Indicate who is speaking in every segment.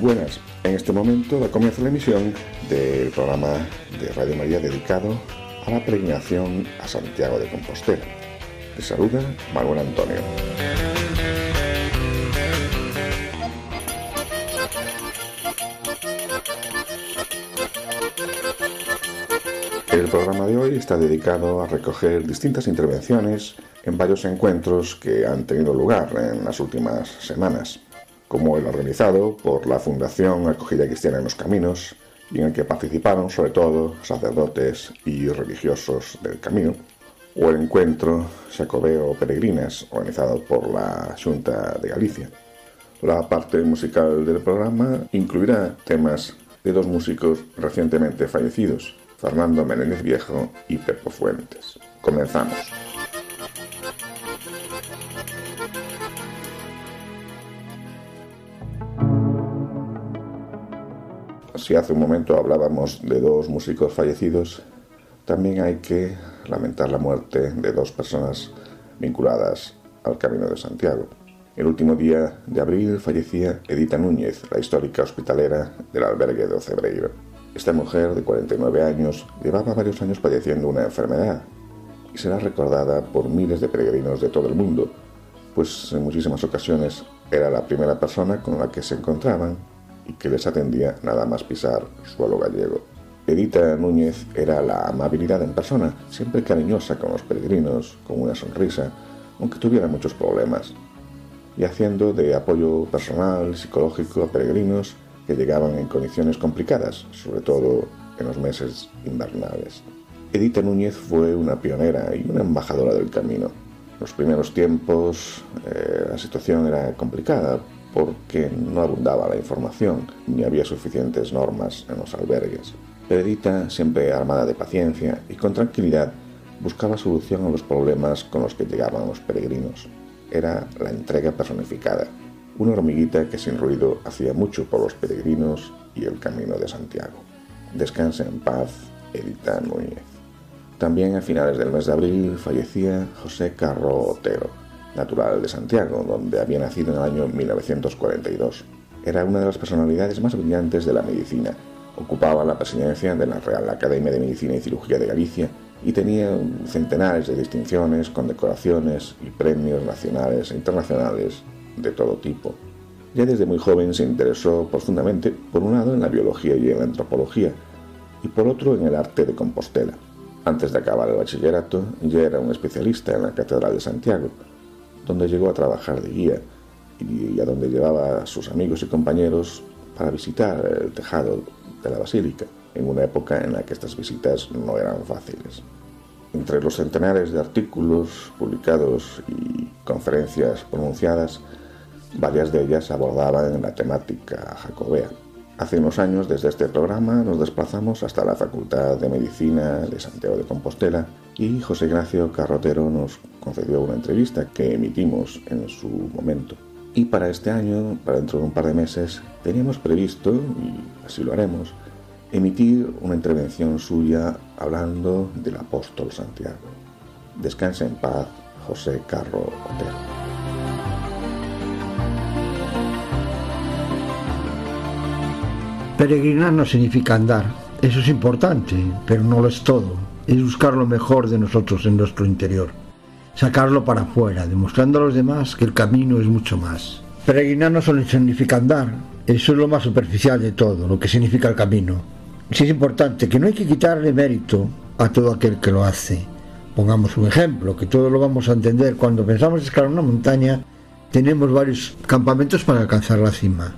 Speaker 1: Buenas. En este momento da comienzo la emisión del programa de Radio María dedicado a la peregrinación a Santiago de Compostela. Les saluda Manuel Antonio. El programa de hoy está dedicado a recoger distintas intervenciones en varios encuentros que han tenido lugar en las últimas semanas como el organizado por la Fundación Acogida Cristiana en los Caminos, y en el que participaron sobre todo sacerdotes y religiosos del camino, o el encuentro Sacobeo Peregrinas, organizado por la Junta de Galicia. La parte musical del programa incluirá temas de dos músicos recientemente fallecidos, Fernando Menéndez Viejo y Pepo Fuentes. Comenzamos. Si hace un momento hablábamos de dos músicos fallecidos, también hay que lamentar la muerte de dos personas vinculadas al Camino de Santiago. El último día de abril fallecía Edita Núñez, la histórica hospitalera del albergue de Ocebreiro. Esta mujer de 49 años llevaba varios años padeciendo una enfermedad y será recordada por miles de peregrinos de todo el mundo, pues en muchísimas ocasiones era la primera persona con la que se encontraban que les atendía nada más pisar suelo gallego. Edita Núñez era la amabilidad en persona, siempre cariñosa con los peregrinos, con una sonrisa, aunque tuviera muchos problemas, y haciendo de apoyo personal, psicológico a peregrinos que llegaban en condiciones complicadas, sobre todo en los meses invernales. Edita Núñez fue una pionera y una embajadora del camino. En los primeros tiempos eh, la situación era complicada porque no abundaba la información ni había suficientes normas en los albergues. Edita, siempre armada de paciencia y con tranquilidad, buscaba solución a los problemas con los que llegaban los peregrinos. Era la entrega personificada, una hormiguita que sin ruido hacía mucho por los peregrinos y el camino de Santiago. Descanse en paz, Edita Núñez. También a finales del mes de abril fallecía José Carro Otero, natural de Santiago, donde había nacido en el año 1942. Era una de las personalidades más brillantes de la medicina. Ocupaba la presidencia de la Real Academia de Medicina y Cirugía de Galicia y tenía centenares de distinciones, condecoraciones y premios nacionales e internacionales de todo tipo. Ya desde muy joven se interesó profundamente, por un lado, en la biología y en la antropología, y por otro, en el arte de Compostela. Antes de acabar el bachillerato, ya era un especialista en la Catedral de Santiago, donde llegó a trabajar de guía y a donde llevaba a sus amigos y compañeros para visitar el tejado de la basílica, en una época en la que estas visitas no eran fáciles. Entre los centenares de artículos publicados y conferencias pronunciadas, varias de ellas abordaban la temática jacobea. Hace unos años, desde este programa, nos desplazamos hasta la Facultad de Medicina de Santiago de Compostela y José Ignacio Carrotero nos concedió una entrevista que emitimos en su momento. Y para este año, para dentro de un par de meses, teníamos previsto, y así lo haremos, emitir una intervención suya hablando del apóstol Santiago. Descanse en paz, José Carro Otero.
Speaker 2: Peregrinar no significa andar. Eso es importante, pero no lo es todo. Es buscar lo mejor de nosotros en nuestro interior. Sacarlo para afuera, demostrando a los demás que el camino es mucho más. Peregrinar no solo significa andar. Eso es lo más superficial de todo, lo que significa el camino. Sí es importante que no hay que quitarle mérito a todo aquel que lo hace. Pongamos un ejemplo, que todos lo vamos a entender. Cuando pensamos escalar una montaña, tenemos varios campamentos para alcanzar la cima.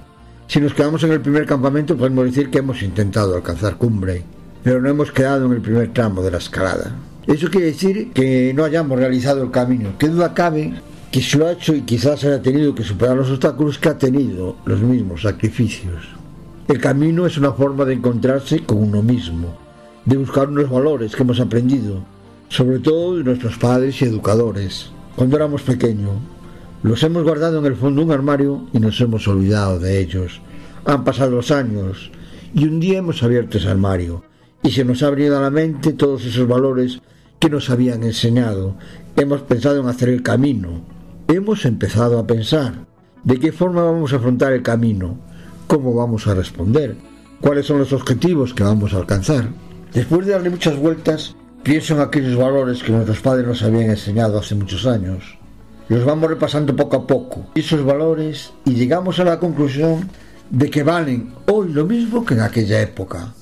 Speaker 2: Si nos quedamos en el primer campamento, podemos decir que hemos intentado alcanzar cumbre, pero no hemos quedado en el primer tramo de la escalada. Eso quiere decir que no hayamos realizado el camino. ¿Qué duda cabe que se lo ha hecho y quizás haya tenido que superar los obstáculos que ha tenido, los mismos sacrificios. El camino es una forma de encontrarse con uno mismo, de buscar unos valores que hemos aprendido, sobre todo de nuestros padres y educadores, cuando éramos pequeños. Los hemos guardado en el fondo de un armario y nos hemos olvidado de ellos. Han pasado los años y un día hemos abierto ese armario y se nos ha venido a la mente todos esos valores que nos habían enseñado. Hemos pensado en hacer el camino. Hemos empezado a pensar de qué forma vamos a afrontar el camino, cómo vamos a responder, cuáles son los objetivos que vamos a alcanzar. Después de darle muchas vueltas, pienso en aquellos valores que nuestros padres nos habían enseñado hace muchos años. Los vamos repasando poco a poco, esos valores, y llegamos a la conclusión de que valen hoy lo mismo que en aquella época.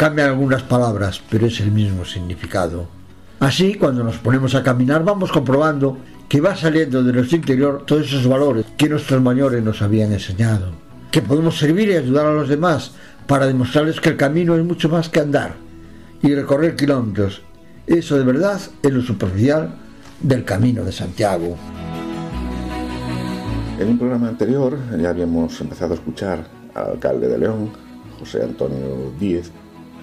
Speaker 2: Cambian algunas palabras, pero es el mismo significado. Así, cuando nos ponemos a caminar, vamos comprobando que va saliendo de nuestro interior todos esos valores que nuestros mayores nos habían enseñado. Que podemos servir y ayudar a los demás para demostrarles que el camino es mucho más que andar y recorrer kilómetros. Eso de verdad es lo superficial del camino de Santiago.
Speaker 1: En un programa anterior ya habíamos empezado a escuchar al alcalde de León, José Antonio Díez,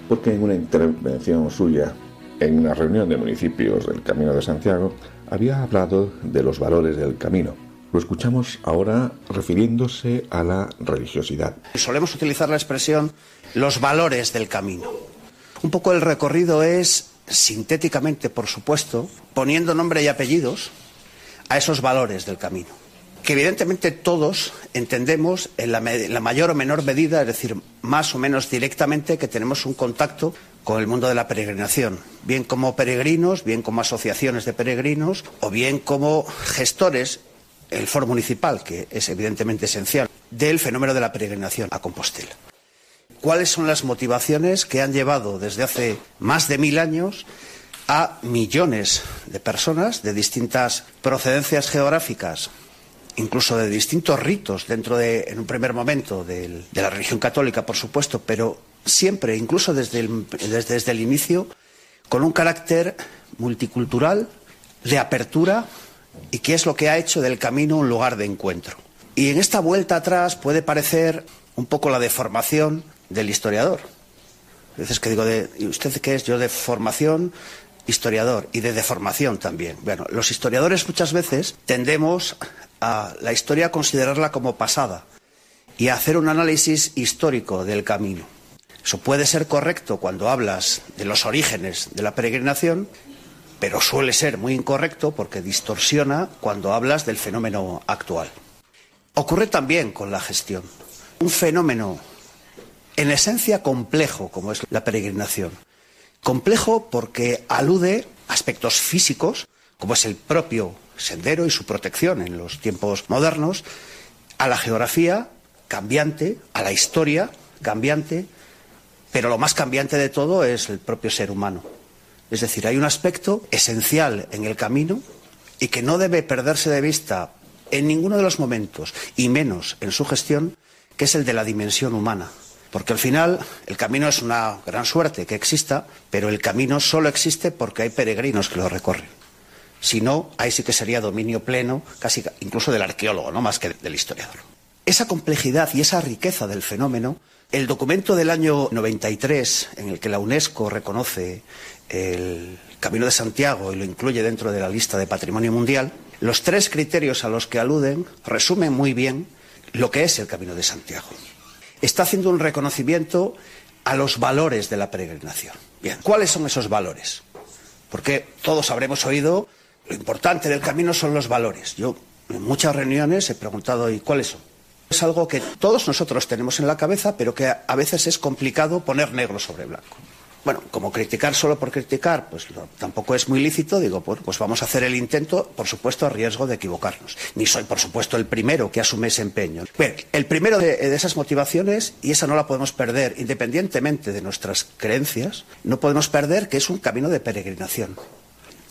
Speaker 1: porque en una intervención suya en una reunión de municipios del Camino de Santiago había hablado de los valores del camino. Lo escuchamos ahora refiriéndose a la religiosidad.
Speaker 3: Solemos utilizar la expresión los valores del camino. Un poco el recorrido es, sintéticamente, por supuesto, poniendo nombre y apellidos a esos valores del camino que evidentemente todos entendemos en la, mayor o menor medida, es decir, más o menos directamente, que tenemos un contacto con el mundo de la peregrinación, bien como peregrinos, bien como asociaciones de peregrinos o bien como gestores, el foro municipal, que es evidentemente esencial, del fenómeno de la peregrinación a Compostela. ¿Cuáles son las motivaciones que han llevado desde hace más de mil años a millones de personas de distintas procedencias geográficas incluso de distintos ritos dentro de, en un primer momento, de la religión católica, por supuesto, pero siempre, incluso desde el, desde, el inicio, con un carácter multicultural, de apertura, y que es lo que ha hecho del camino un lugar de encuentro. Y en esta vuelta atrás puede parecer un poco la deformación del historiador. A veces que digo, de, ¿y usted qué es? Yo de formación historiador y de deformación también. Bueno, los historiadores muchas veces tendemos a la historia considerarla como pasada y hacer un análisis histórico del camino. Eso puede ser correcto cuando hablas de los orígenes de la peregrinación, pero suele ser muy incorrecto porque distorsiona cuando hablas del fenómeno actual. Ocurre también con la gestión. Un fenómeno en esencia complejo como es la peregrinación. Complejo porque alude a aspectos físicos, como es el propio sendero y su protección en los tiempos modernos, a la geografía cambiante, a la historia cambiante, pero lo más cambiante de todo es el propio ser humano. Es decir, hay un aspecto esencial en el camino y que no debe perderse de vista en ninguno de los momentos, y menos en su gestión, que es el de la dimensión humana. Porque al final el camino es una gran suerte que exista, pero el camino solo existe porque hay peregrinos que lo recorren. Si no, ahí sí que sería dominio pleno, casi incluso del arqueólogo, no más que del historiador. Esa complejidad y esa riqueza del fenómeno, el documento del año 93, en el que la UNESCO reconoce el Camino de Santiago y lo incluye dentro de la lista de Patrimonio Mundial, los tres criterios a los que aluden resumen muy bien lo que es el Camino de Santiago. Está haciendo un reconocimiento a los valores de la peregrinación. Bien, ¿cuáles son esos valores? Porque todos habremos oído lo importante del camino son los valores. Yo en muchas reuniones he preguntado, ¿y cuáles son? Es algo que todos nosotros tenemos en la cabeza, pero que a veces es complicado poner negro sobre blanco. Bueno, como criticar solo por criticar, pues tampoco es muy lícito, digo, pues vamos a hacer el intento, por supuesto, a riesgo de equivocarnos. Ni soy, por supuesto, el primero que asume ese empeño. El primero de, de esas motivaciones, y esa no la podemos perder, independientemente de nuestras creencias, no podemos perder que es un camino de peregrinación.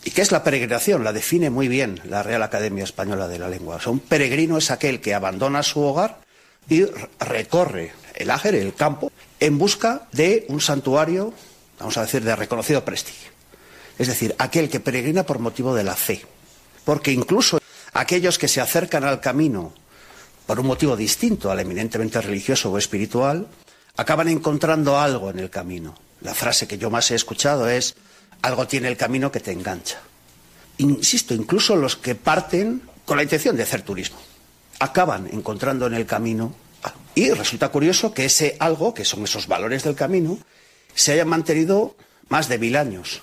Speaker 3: ¿Y qué es la peregrinación? La define muy bien la Real Academia Española de la Lengua. un peregrino es aquel que abandona su hogar y recorre el áger, el campo, en busca de un santuario, vamos a decir, de reconocido prestigio. Es decir, aquel que peregrina por motivo de la fe. Porque incluso aquellos que se acercan al camino por un motivo distinto al eminentemente religioso o espiritual, acaban encontrando algo en el camino. La frase que yo más he escuchado es, algo tiene el camino que te engancha. Insisto, incluso los que parten con la intención de hacer turismo, acaban encontrando en el camino y resulta curioso que ese algo, que son esos valores del camino, se hayan mantenido más de mil años.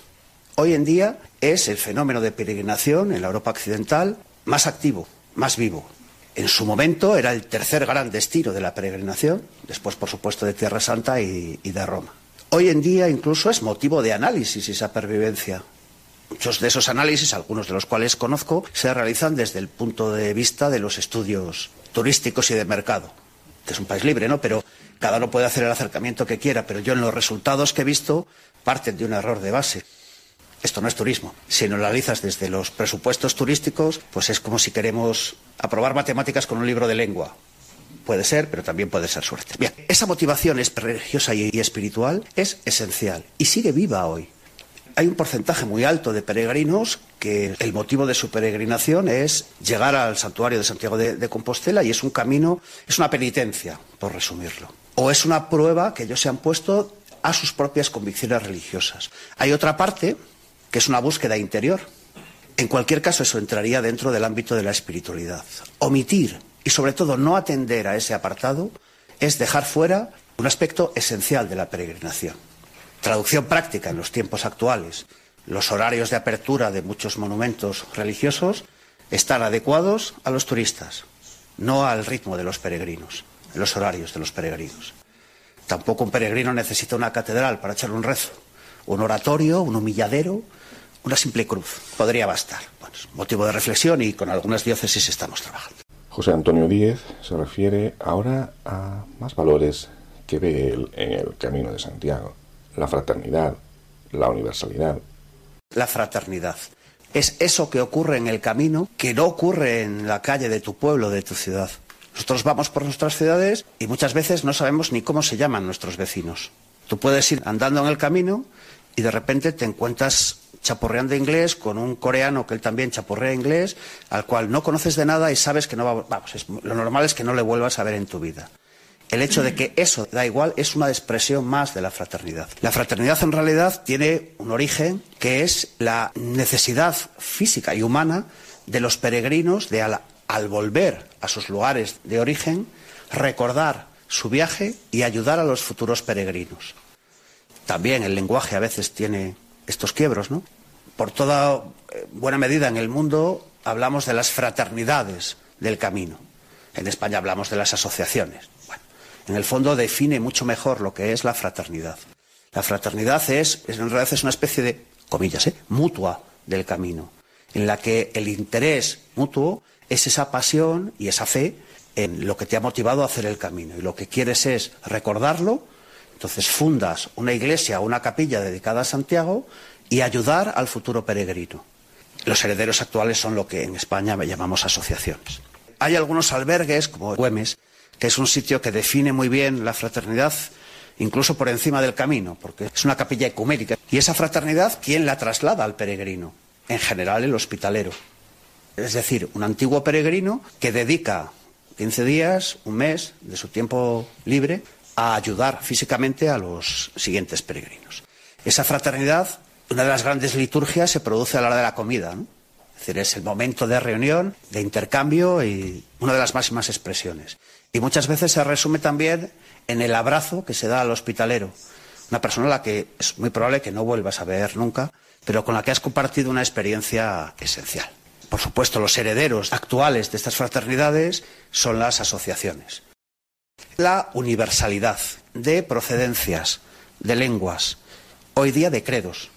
Speaker 3: Hoy en día es el fenómeno de peregrinación en la Europa occidental más activo, más vivo. En su momento era el tercer gran destino de la peregrinación, después, por supuesto, de Tierra Santa y de Roma. Hoy en día incluso es motivo de análisis esa pervivencia. Muchos de esos análisis, algunos de los cuales conozco, se realizan desde el punto de vista de los estudios turísticos y de mercado. que es un país libre, ¿no? Pero cada uno puede hacer el acercamiento que quiera, pero yo en los resultados que he visto parten de un error de base. Esto no es turismo. Si lo analizas desde los presupuestos turísticos, pues es como si queremos aprobar matemáticas con un libro de lengua. Puede ser, pero también puede ser suerte. Bien, esa motivación es religiosa y espiritual es esencial y sigue viva hoy. Hay un porcentaje muy alto de peregrinos que el motivo de su peregrinación es llegar al santuario de Santiago de, de, Compostela y es un camino, es una penitencia, por resumirlo. O es una prueba que ellos se han puesto a sus propias convicciones religiosas. Hay otra parte que es una búsqueda interior. En cualquier caso, eso entraría dentro del ámbito de la espiritualidad. Omitir y, sobre todo, no atender a ese apartado es dejar fuera un aspecto esencial de la peregrinación. Traducción práctica en los tiempos actuales. Los horarios de apertura de muchos monumentos religiosos están adecuados a los turistas, no al ritmo de los peregrinos, los horarios de los peregrinos. Tampoco un peregrino necesita una catedral para echar un rezo, un oratorio, un humilladero, una simple cruz. Podría bastar. Bueno, motivo de reflexión y con algunas diócesis estamos trabajando.
Speaker 1: José Antonio Díez se refiere ahora a más valores que ve él en el Camino de Santiago. La fraternidad, la universalidad.
Speaker 3: La fraternidad. Es eso que ocurre en el camino que no ocurre en la calle de tu pueblo, de tu ciudad. Nosotros vamos por nuestras ciudades y muchas veces no sabemos ni cómo se llaman nuestros vecinos. Tú puedes ir andando en el camino y de repente te encuentras chapurreando inglés con un coreano que él también chapurrea inglés, al cual no conoces de nada y sabes que no va, vamos, es, lo normal es que no le vuelvas a ver en tu vida. El hecho de que eso da igual es una expresión más de la fraternidad. La fraternidad en realidad tiene un origen que es la necesidad física y humana de los peregrinos de al, al volver a sus lugares de origen recordar su viaje y ayudar a los futuros peregrinos. También el lenguaje a veces tiene estos quiebros, ¿no? Por toda buena medida en el mundo hablamos de las fraternidades del camino. En España hablamos de las asociaciones. Bueno, en el fondo define mucho mejor lo que es la fraternidad. La fraternidad es, en realidad es una especie de, comillas, ¿eh? mutua del camino, en la que el interés mutuo es esa pasión y esa fe en lo que te ha motivado a hacer el camino. Y lo que quieres es recordarlo, entonces fundas una iglesia o una capilla dedicada a Santiago y ayudar al futuro peregrino. Los herederos actuales son lo que en España llamamos asociaciones. Hay algunos albergues, como Güemes, que es un sitio que define muy bien la fraternidad, incluso por encima del camino, porque es una capilla ecuménica. Y esa fraternidad, ¿quién la traslada al peregrino? En general, el hospitalero. Es decir, un antiguo peregrino que dedica 15 días, un mes de su tiempo libre a ayudar físicamente a los siguientes peregrinos. Esa fraternidad, una de las grandes liturgias, se produce a la hora de la comida. Es decir, es el momento de reunión, de intercambio y una de las máximas expresiones. Y muchas veces se resume también en el abrazo que se da al hospitalero. Una persona a la que es muy probable que no vuelvas a ver nunca, pero con la que has compartido una experiencia esencial. Por supuesto, los herederos actuales de estas fraternidades son las asociaciones. La universalidad de procedencias, de lenguas, hoy día de credos.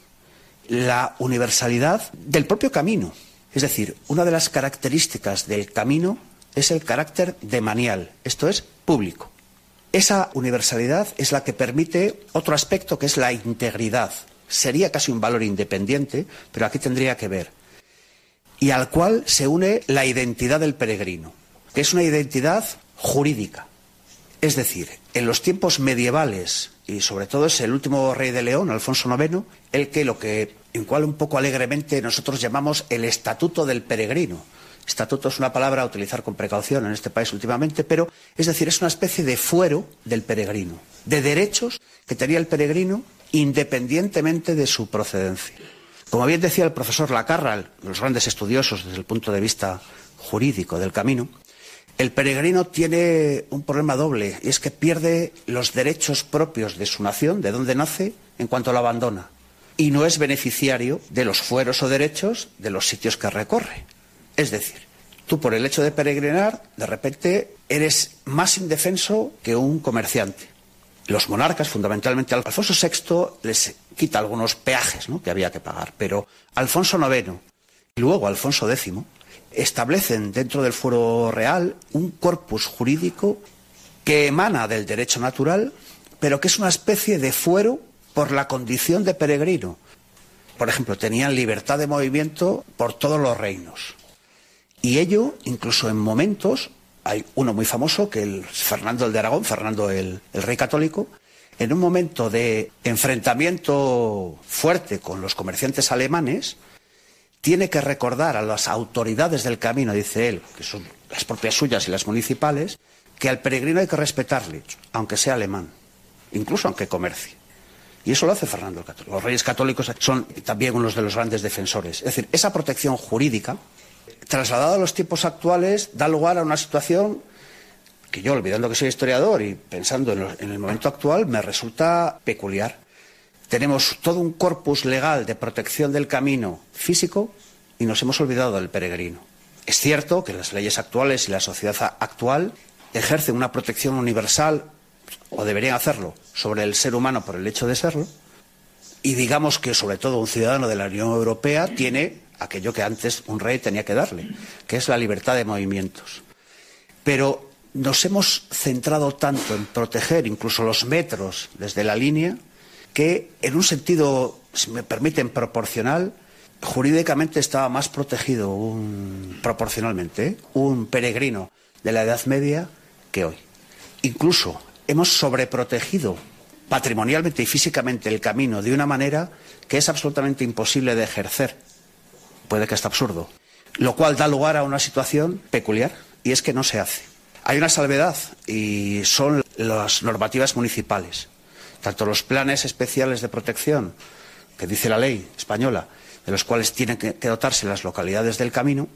Speaker 3: La universalidad del propio camino. Es decir, una de las características del camino es el carácter demanial, esto es público. Esa universalidad es la que permite otro aspecto que es la integridad. Sería casi un valor independiente, pero aquí tendría que ver. Y al cual se une la identidad del peregrino, que es una identidad jurídica. Es decir, en los tiempos medievales, y sobre todo es el último rey de León, Alfonso IX, el que lo que, en cual un poco alegremente nosotros llamamos el estatuto del peregrino, Estatuto es una palabra a utilizar con precaución en este país últimamente, pero es decir, es una especie de fuero del peregrino, de derechos que tenía el peregrino independientemente de su procedencia. Como bien decía el profesor Lacarra, los grandes estudiosos desde el punto de vista jurídico del camino, el peregrino tiene un problema doble, y es que pierde los derechos propios de su nación, de donde nace, en cuanto lo abandona, y no es beneficiario de los fueros o derechos de los sitios que recorre. Es decir, tú por el hecho de peregrinar, de repente eres más indefenso que un comerciante. Los monarcas, fundamentalmente Alfonso VI, les quita algunos peajes que había que pagar, pero Alfonso IX y luego Alfonso X establecen dentro del fuero real un corpus jurídico que emana del derecho natural, pero que es una especie de fuero por la condición de peregrino. Por ejemplo, tenían libertad de movimiento por todos los reinos. Y ello, incluso en momentos, hay uno muy famoso, que es Fernando el de Aragón, Fernando el, el rey católico, en un momento de enfrentamiento fuerte con los comerciantes alemanes, tiene que recordar a las autoridades del camino, dice él, que son las propias suyas y las municipales, que al peregrino hay que respetarle, aunque sea alemán, incluso aunque comercie. Y eso lo hace Fernando el Católico. Los reyes católicos son también unos de los grandes defensores. Es decir, esa protección jurídica trasladado a los tiempos actuales, da lugar a una situación que yo, olvidando que soy historiador y pensando en, el momento actual, me resulta peculiar. Tenemos todo un corpus legal de protección del camino físico y nos hemos olvidado del peregrino. Es cierto que las leyes actuales y la sociedad actual ejercen una protección universal, o deberían hacerlo, sobre el ser humano por el hecho de serlo, y digamos que sobre todo un ciudadano de la Unión Europea tiene aquello que antes un rey tenía que darle, que es la libertad de movimientos. Pero nos hemos centrado tanto en proteger incluso los metros desde la línea que en un sentido, si me permiten, proporcional, jurídicamente estaba más protegido un, proporcionalmente un peregrino de la Edad Media que hoy. Incluso hemos sobreprotegido patrimonialmente y físicamente el camino de una manera que es absolutamente imposible de ejercer puede que esté absurdo, lo cual da lugar a una situación peculiar y es que no se hace. Hay una salvedad y son las normativas municipales, tanto los planes especiales de protección que dice la ley española, de los cuales tienen que dotarse las localidades del camino,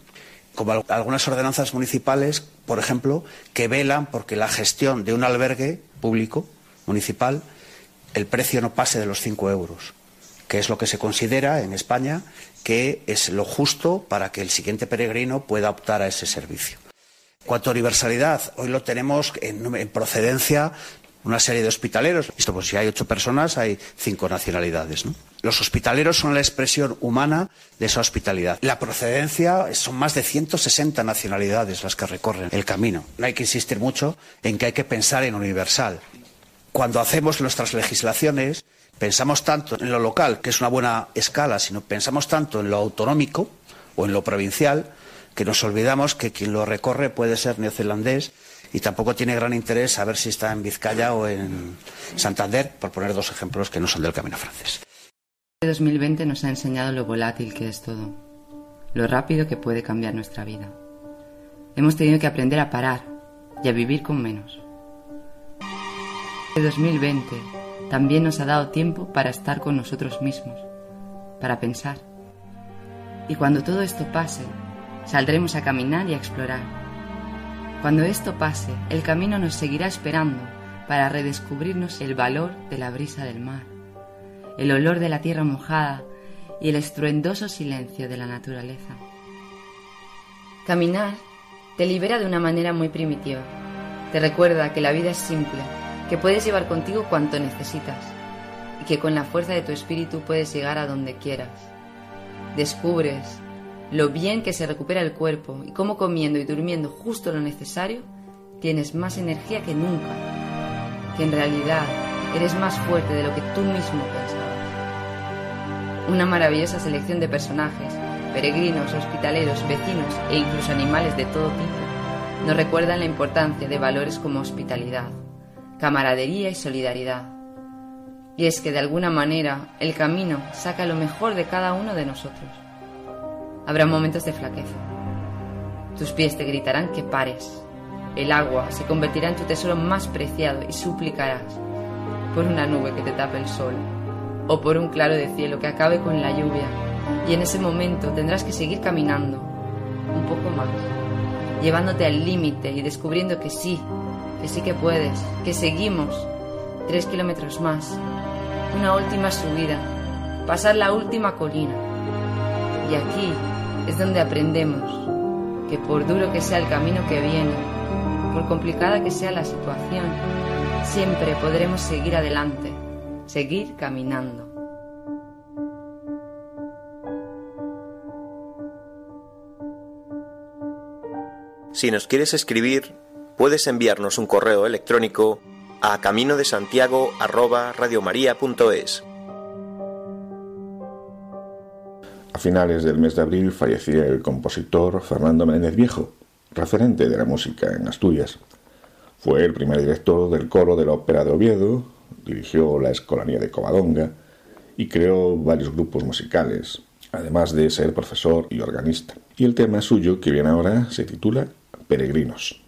Speaker 3: como algunas ordenanzas municipales, por ejemplo, que velan porque la gestión de un albergue público municipal el precio no pase de los cinco euros, que es lo que se considera en España que es lo justo para que el siguiente peregrino pueda optar a ese servicio. Cuanto a universalidad, hoy lo tenemos en, procedencia una serie de hospitaleros. Esto, pues si hay ocho personas, hay cinco nacionalidades. Los hospitaleros son la expresión humana de esa hospitalidad. La procedencia son más de 160 nacionalidades las que recorren el camino. No hay que insistir mucho en que hay que pensar en universal. Cuando hacemos nuestras legislaciones, pensamos tanto en lo local, que es una buena escala, sino pensamos tanto en lo autonómico o en lo provincial, que nos olvidamos que quien lo recorre puede ser neozelandés y tampoco tiene gran interés saber si está en Vizcaya o en Santander, por poner dos ejemplos que no son del camino francés.
Speaker 4: 2020 nos ha enseñado lo volátil que es todo, lo rápido que puede cambiar nuestra vida. Hemos tenido que aprender a parar y a vivir con menos. 2020 también nos ha dado tiempo para estar con nosotros mismos, para pensar. Y cuando todo esto pase, saldremos a caminar y a explorar. Cuando esto pase, el camino nos seguirá esperando para redescubrirnos el valor de la brisa del mar, el olor de la tierra mojada y el estruendoso silencio de la naturaleza. Caminar te libera de una manera muy primitiva. Te recuerda que la vida es simple que puedes llevar contigo cuanto necesitas y que con la fuerza de tu espíritu puedes llegar a donde quieras. Descubres lo bien que se recupera el cuerpo y cómo comiendo y durmiendo justo lo necesario tienes más energía que nunca, que en realidad eres más fuerte de lo que tú mismo pensabas. Una maravillosa selección de personajes, peregrinos, hospitaleros, vecinos e incluso animales de todo tipo nos recuerdan la importancia de valores como hospitalidad, camaradería y solidaridad. Y es que de alguna manera el camino saca lo mejor de cada uno de nosotros. Habrá momentos de flaqueza, Tus pies te gritarán que pares. El agua se convertirá en tu tesoro más preciado y suplicarás por una nube que te tape el sol o por un claro de cielo que acabe con la lluvia. Y en ese momento tendrás que seguir caminando un poco más, llevándote al límite y descubriendo que sí, que sí que puedes, que seguimos tres kilómetros más, una última subida, pasar la última colina. Y aquí es donde aprendemos que por duro que sea el camino que viene, por complicada que sea la situación, siempre podremos seguir adelante, seguir caminando.
Speaker 5: Si nos quieres escribir, puedes enviarnos un correo electrónico a camino de
Speaker 1: A finales del mes de abril fallecía el compositor Fernando Méndez Viejo, referente de la música en Asturias. Fue el primer director del coro de la Ópera de Oviedo, dirigió la Escolanía de Covadonga y creó varios grupos musicales, además de ser profesor y organista. Y el tema suyo que viene ahora se titula Peregrinos.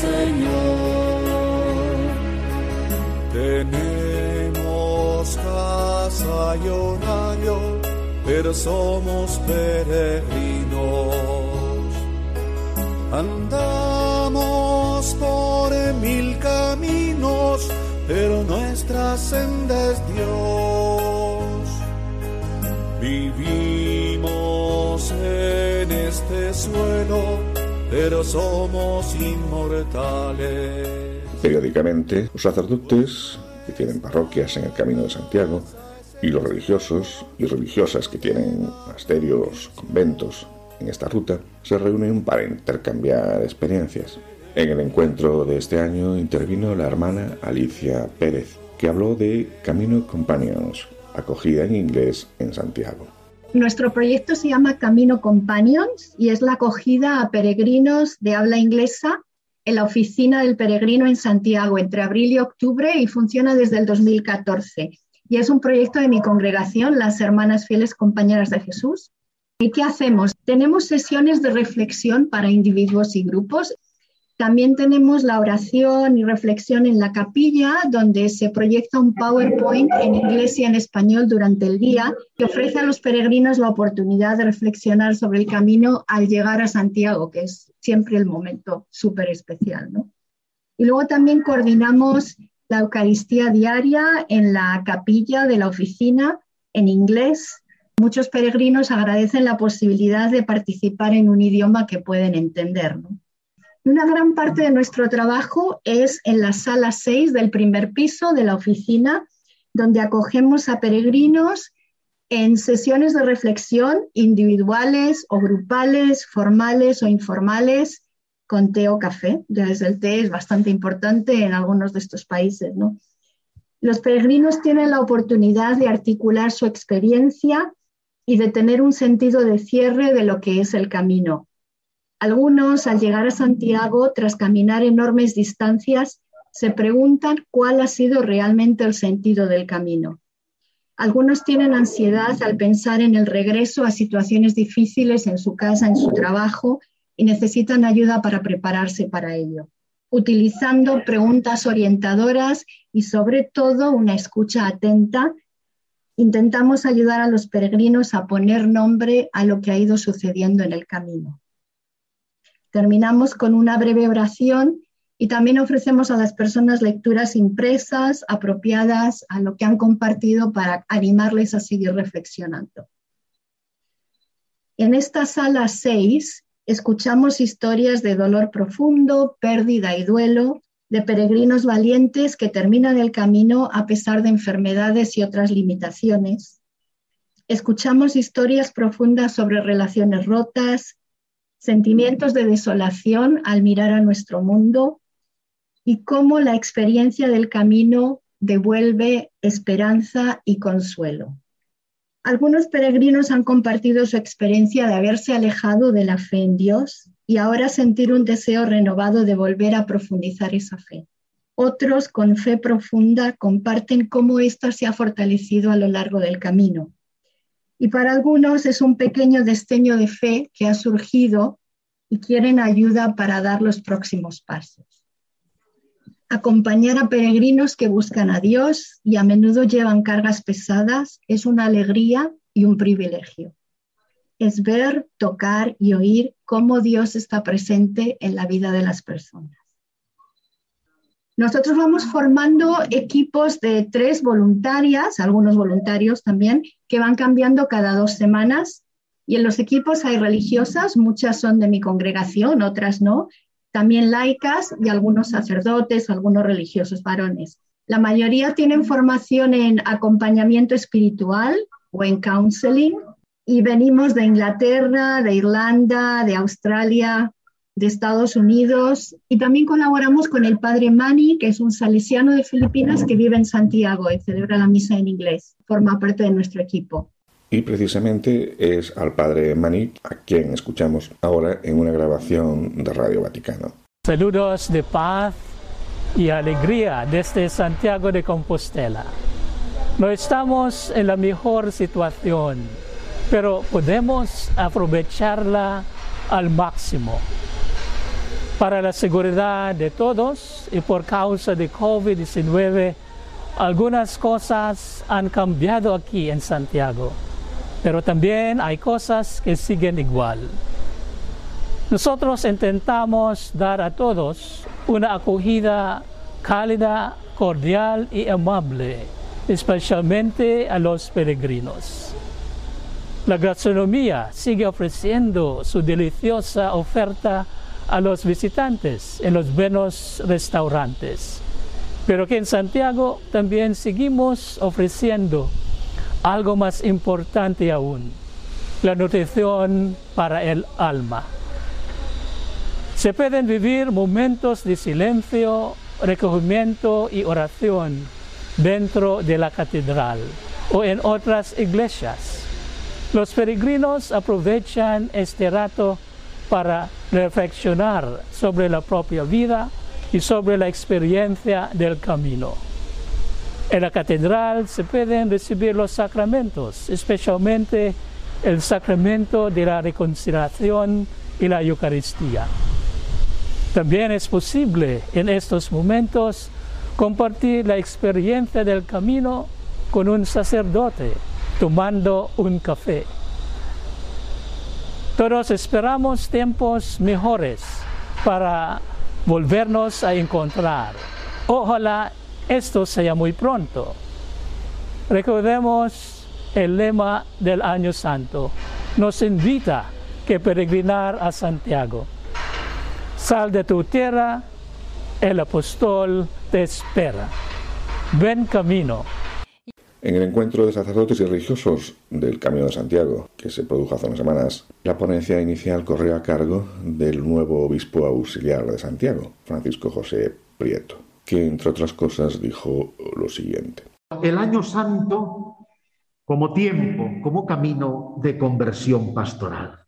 Speaker 6: Señor. Tenemos casa y horario, pero somos peregrinos. Andamos por mil caminos, pero nuestra senda es Dios. Vivimos en este suelo
Speaker 1: Periódicamente, los sacerdotes que tienen parroquias en el Camino de Santiago y los religiosos y religiosas que tienen monasterios, conventos en esta ruta, se reúnen para intercambiar experiencias. En el encuentro de este año intervino la hermana Alicia Pérez, que habló de Camino Companions, acogida en inglés en Santiago.
Speaker 7: Nuestro proyecto se llama Camino Companions y es la acogida a peregrinos de habla inglesa en la oficina del peregrino en Santiago entre abril y octubre y funciona desde el 2014. Y es un proyecto de mi congregación, las Hermanas Fieles Compañeras de Jesús. ¿Y qué hacemos? Tenemos sesiones de reflexión para individuos y grupos también tenemos la oración y reflexión en la capilla, donde se proyecta un PowerPoint en inglés y en español durante el día, que ofrece a los peregrinos la oportunidad de reflexionar sobre el camino al llegar a Santiago, que es siempre el momento súper especial. Y luego también coordinamos la Eucaristía diaria en la capilla de la oficina en inglés. Muchos peregrinos agradecen la posibilidad de participar en un idioma que pueden entender. ¿no? Una gran parte de nuestro trabajo es en la sala 6 del primer piso de la oficina, donde acogemos a peregrinos en sesiones de reflexión individuales o grupales, formales o informales, con té o café. Desde el té es bastante importante en algunos de estos países. Los peregrinos tienen la oportunidad de articular su experiencia y de tener un sentido de cierre de lo que es el camino, algunos, al llegar a Santiago, tras caminar enormes distancias, se preguntan cuál ha sido realmente el sentido del camino. Algunos tienen ansiedad al pensar en el regreso a situaciones difíciles en su casa, en su trabajo, y necesitan ayuda para prepararse para ello, utilizando preguntas orientadoras y sobre todo una escucha atenta. Intentamos ayudar a los peregrinos a poner nombre a lo que ha ido sucediendo en el camino. Terminamos con una breve oración y también ofrecemos a las personas lecturas impresas apropiadas a lo que han compartido para animarles a seguir reflexionando. En esta sala 6 escuchamos historias de dolor profundo, pérdida y duelo de peregrinos valientes que terminan el camino a pesar de enfermedades y otras limitaciones. Escuchamos historias profundas sobre relaciones rotas, sentimientos de desolación al mirar a nuestro mundo y cómo la experiencia del camino devuelve esperanza y consuelo. Algunos peregrinos han compartido su experiencia de haberse alejado de la fe en Dios y ahora sentir un deseo renovado de volver a profundizar esa fe. Otros, con fe profunda, comparten cómo ésta se ha fortalecido a lo largo del camino. Y para algunos es un pequeño destello de fe que ha surgido y quieren ayuda para dar los próximos pasos. Acompañar a peregrinos que buscan a Dios y a menudo llevan cargas pesadas es una alegría y un privilegio. Es ver, tocar y oír cómo Dios está presente en la vida de las personas. Nosotros vamos formando equipos de tres voluntarias, algunos voluntarios también, que van cambiando cada dos semanas. Y en los equipos hay religiosas, muchas son de mi congregación, otras no, también laicas y algunos sacerdotes, algunos religiosos varones. La mayoría tienen formación en acompañamiento espiritual o en counseling y venimos de Inglaterra, de Irlanda, de Australia, de Estados Unidos y también colaboramos con el padre Mani, que es un salesiano de Filipinas que vive en Santiago y celebra la misa en inglés. Forma parte de nuestro equipo.
Speaker 1: Y precisamente es al padre Mani a quien escuchamos ahora en una grabación de Radio Vaticano.
Speaker 8: Saludos de paz y alegría desde Santiago de Compostela. No estamos en la mejor situación, pero podemos aprovecharla al máximo. Para la seguridad de todos y por causa de COVID-19, algunas cosas han cambiado aquí en Santiago pero también hay cosas que siguen igual. Nosotros intentamos dar a todos una acogida cálida, cordial y amable, especialmente a los peregrinos. La gastronomía sigue ofreciendo su deliciosa oferta a los visitantes en los buenos restaurantes, pero que en Santiago también seguimos ofreciendo algo más importante aún, la nutrición para el alma. Se pueden vivir momentos de silencio, recogimiento y oración dentro de la catedral o en otras iglesias. Los peregrinos aprovechan este rato para reflexionar sobre la propia vida y sobre la experiencia del camino. En la catedral se pueden recibir los sacramentos, especialmente el sacramento de la reconciliación y la Eucaristía. También es posible en estos momentos compartir la experiencia del camino con un sacerdote tomando un café. Todos esperamos tiempos mejores para volvernos a encontrar. Ojalá esto sea muy pronto. Recordemos el lema del año santo. Nos invita que peregrinar a Santiago. Sal de tu tierra, el apóstol te espera. Ven camino.
Speaker 1: En el encuentro de sacerdotes y religiosos del Camino de Santiago, que se produjo hace unas semanas, la ponencia inicial corrió a cargo del nuevo obispo auxiliar de Santiago, Francisco José Prieto que entre otras cosas dijo lo siguiente.
Speaker 9: El año santo como tiempo, como camino de conversión pastoral.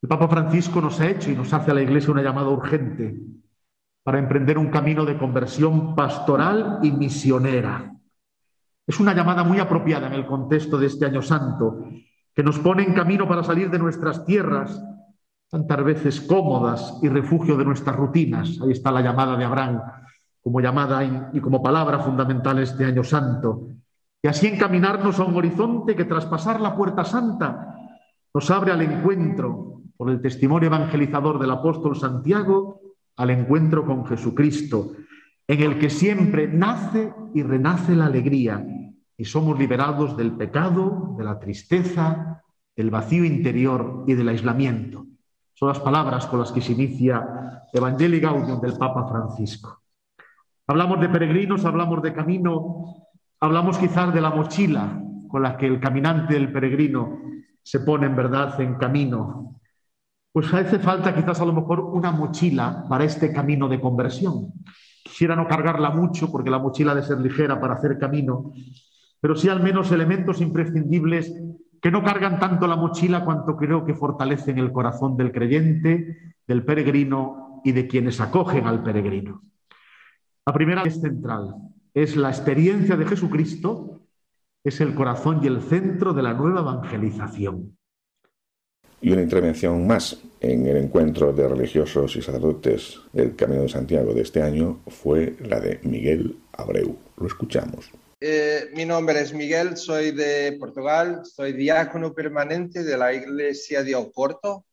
Speaker 9: El Papa Francisco nos ha hecho y nos hace a la Iglesia una llamada urgente para emprender un camino de conversión pastoral y misionera. Es una llamada muy apropiada en el contexto de este año santo, que nos pone en camino para salir de nuestras tierras tantas veces cómodas y refugio de nuestras rutinas. Ahí está la llamada de Abraham como llamada y como palabra fundamental este año santo. Y así encaminarnos a un horizonte que tras pasar la puerta santa nos abre al encuentro por el testimonio evangelizador del apóstol Santiago al encuentro con Jesucristo, en el que siempre nace y renace la alegría y somos liberados del pecado, de la tristeza, del vacío interior y del aislamiento. Son las palabras con las que se inicia Evangelii Gaudium del Papa Francisco. Hablamos de peregrinos, hablamos de camino, hablamos quizás de la mochila con la que el caminante del peregrino se pone en verdad en camino. Pues hace falta quizás a lo mejor una mochila para este camino de conversión. Quisiera no cargarla mucho porque la mochila debe ser ligera para hacer camino, pero sí al menos elementos imprescindibles que no cargan tanto la mochila cuanto creo que fortalecen el corazón del creyente, del peregrino y de quienes acogen al peregrino. La primera es central, es la experiencia de Jesucristo, es el corazón y el centro de la nueva evangelización.
Speaker 1: Y una intervención más en el encuentro de religiosos y sacerdotes del Camino de Santiago de este año fue la de Miguel Abreu. Lo escuchamos.
Speaker 10: Eh, mi nombre es Miguel, soy de Portugal, soy diácono permanente de la iglesia de Oporto.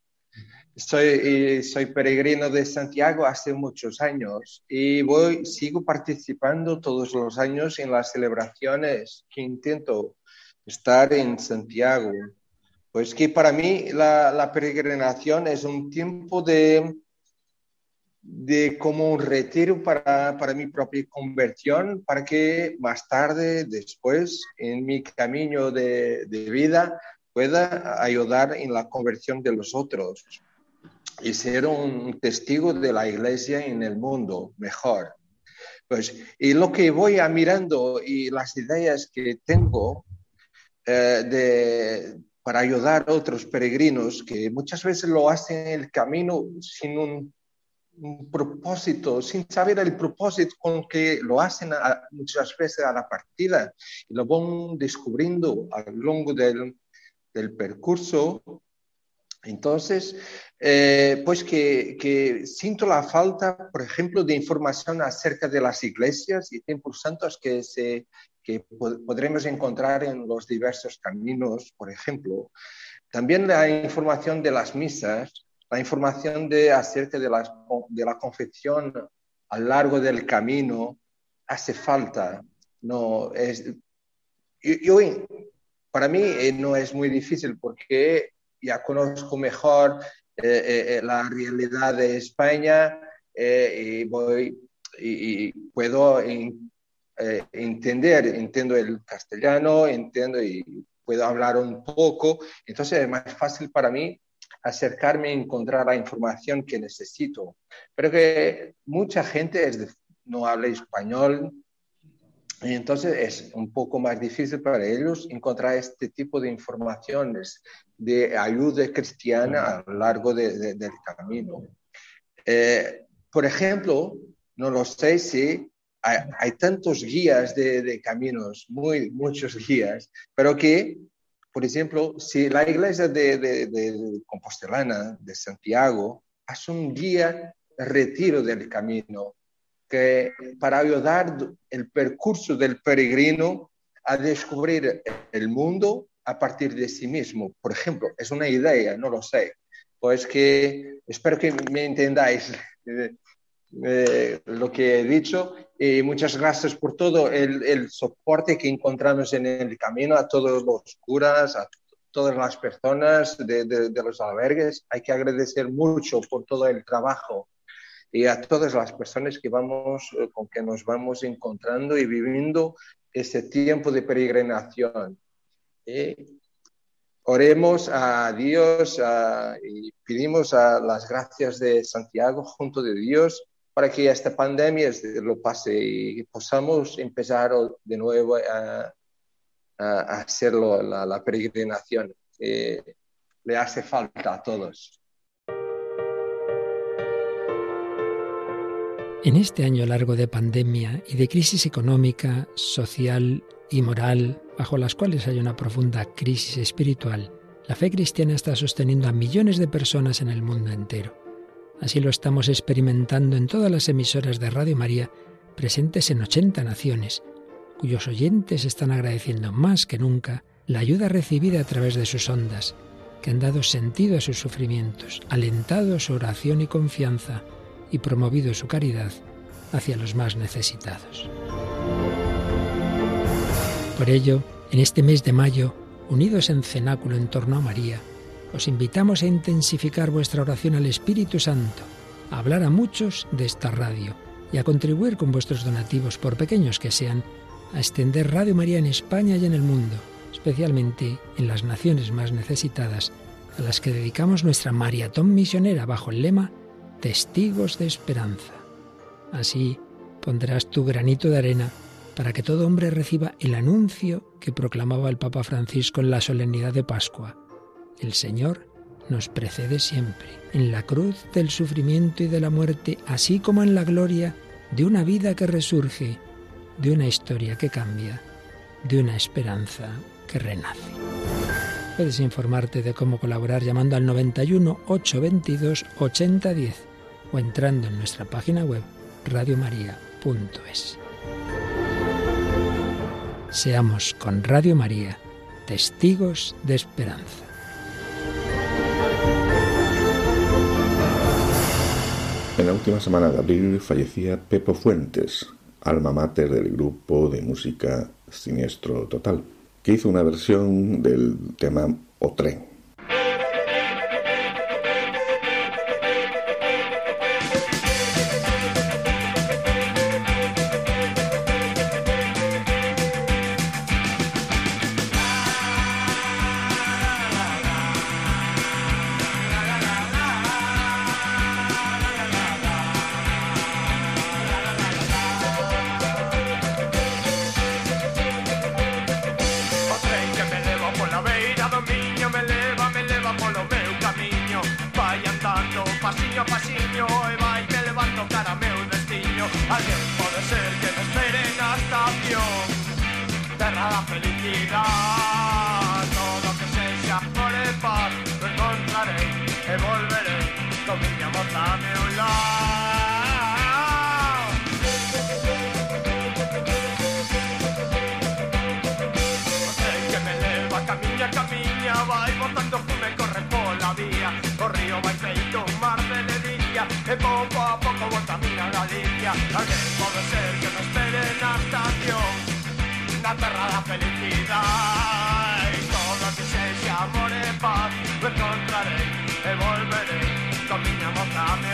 Speaker 10: Soy, soy peregrino de Santiago hace muchos años y voy, sigo participando todos los años en las celebraciones que intento estar en Santiago. Pues que para mí la, la peregrinación es un tiempo de, de como un retiro para, para, mi propia conversión, para que más tarde, después, en mi camino de, de, vida, pueda ayudar en la conversión de los otros y ser un testigo de la iglesia en el mundo mejor. Pues, y lo que voy a mirando y las ideas que tengo eh, de, para ayudar a otros peregrinos que muchas veces lo hacen en el camino sin un propósito, sin saber el propósito con que lo hacen muchas veces a la partida y lo van descubriendo a lo largo del, del percurso. Entonces, eh, pues que, que, siento la falta, por ejemplo, de información acerca de las iglesias y tiempos santos que, se, que podremos encontrar en los diversos caminos, por ejemplo. También la información de las misas, la información de, acerca de la, de la confección a lo largo del camino hace falta. No, es, yo, para mí eh, no es muy difícil porque ya conozco mejor eh, eh, la realidad de España y, voy, y, puedo entender, entiendo el castellano, entiendo y puedo hablar un poco. Entonces es más fácil para mí acercarme a encontrar la información que necesito. Pero que mucha gente no habla español y entonces es un poco más difícil para ellos encontrar este tipo de informaciones de ayuda cristiana a lo largo del camino. Eh, por ejemplo, no lo sé si hay, tantos guías de, de, caminos, muy, muchos guías, pero que por ejemplo, si la iglesia de, de, Compostelana, de Santiago, hace un guía retiro del camino, que para ayudar el percurso del peregrino a descubrir el mundo a partir de sí mismo. Por ejemplo, es una idea, no lo sé. Pues que espero que me entendáis eh, lo que he dicho y muchas gracias por todo el, el, soporte que encontramos en el camino a todos los curas, a todas las personas de, de, de, los albergues. Hay que agradecer mucho por todo el trabajo y a todas las personas que vamos, eh, con que nos vamos encontrando y viviendo este tiempo de peregrinación. Y oremos a Dios a, y pedimos a las gracias de Santiago junto de Dios para que esta pandemia lo pase y podamos empezar de nuevo a, a hacerlo, la, la peregrinación que le hace falta a todos.
Speaker 11: En este año largo de pandemia y de crisis económica, social y moral, bajo las cuales hay una profunda crisis espiritual, la fe cristiana está sosteniendo a millones de personas en el mundo entero. Así lo estamos experimentando en todas las emisoras de Radio María presentes en 80 naciones, cuyos oyentes están agradeciendo más que nunca la ayuda recibida a través de sus ondas, que han dado sentido a sus sufrimientos, alentado su oración y confianza, y promovido su caridad hacia los más necesitados. Por ello, en este mes de mayo, unidos en cenáculo en torno a María, os invitamos a intensificar vuestra oración al Espíritu Santo, a hablar a muchos de esta radio y a contribuir con vuestros donativos, por pequeños que sean, a extender Radio María en España y en el mundo, especialmente en las naciones más necesitadas, a las que dedicamos nuestra maratón misionera bajo el lema Testigos de Esperanza. Así pondrás tu granito de arena para que todo hombre reciba el anuncio que proclamaba el Papa Francisco en la solemnidad de Pascua. El Señor nos precede siempre, en la cruz del sufrimiento y de la muerte, así como en la gloria de una vida que resurge, de una historia que cambia, de una esperanza que renace. Puedes informarte de cómo colaborar llamando al 91 822 8010 o entrando en nuestra página web radiomaria.es. Seamos con Radio María testigos de esperanza.
Speaker 1: En la última semana de abril fallecía Pepo Fuentes, alma mater del grupo de música Siniestro Total, que hizo una versión del tema O Tren.
Speaker 12: felicidad. Y todo lo que sé si amor y paz lo encontraré y volveré. Con mi amor a mi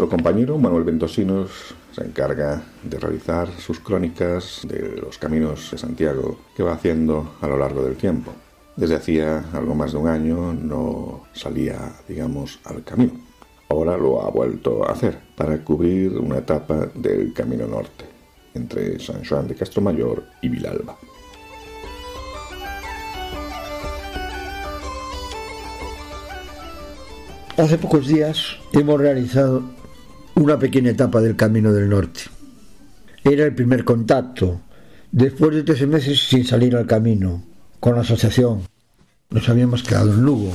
Speaker 1: Nuestro compañero Manuel Ventosinos se encarga de realizar sus crónicas de los caminos de Santiago que va haciendo a lo largo del tiempo. Desde hacía algo más de un año no salía, digamos, al camino. Ahora lo ha vuelto a hacer para cubrir una etapa del Camino Norte, entre San Juan de Castromayor y Vilalba.
Speaker 2: Hace pocos días hemos realizado una pequeña etapa del Camino del Norte. Era el primer contacto, después de tres meses sin salir al camino, con la asociación. Nos habíamos quedado en Lugo.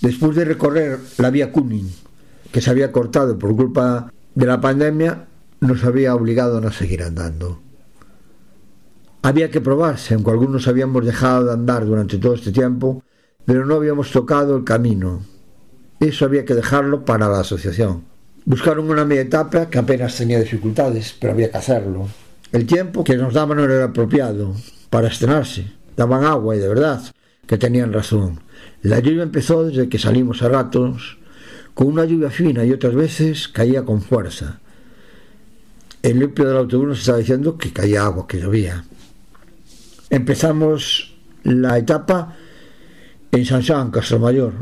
Speaker 2: Después de recorrer la vía Cunin, que se había cortado por culpa de la pandemia, nos había obligado a no seguir andando. Había que probarse, aunque algunos habíamos dejado de andar durante todo este tiempo, pero no habíamos tocado el camino. Eso había que dejarlo para la asociación. Buscaron una media etapa que apenas tenía dificultades, pero había que hacerlo. El tiempo que nos daban no era apropiado para estrenarse. Daban agua y de verdad que tenían razón. La lluvia empezó desde que salimos a ratos, con una lluvia fina y otras veces caía con fuerza. El limpio del autobús nos estaba diciendo que caía agua, que llovía. Empezamos la etapa en San Juan, Castro Mayor,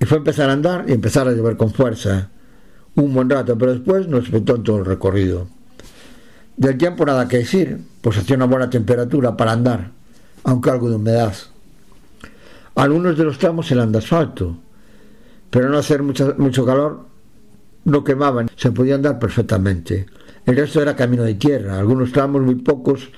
Speaker 2: y fue empezar a andar y empezar a llover con fuerza un buen rato, pero después nos respetó en todo el recorrido. Del tiempo nada que decir, pues hacía una buena temperatura para andar, aunque algo de humedad. Algunos de los tramos eran de asfalto, pero no hacer mucho, mucho calor no quemaban, se podía andar perfectamente. El resto era camino de tierra, algunos tramos, muy pocos,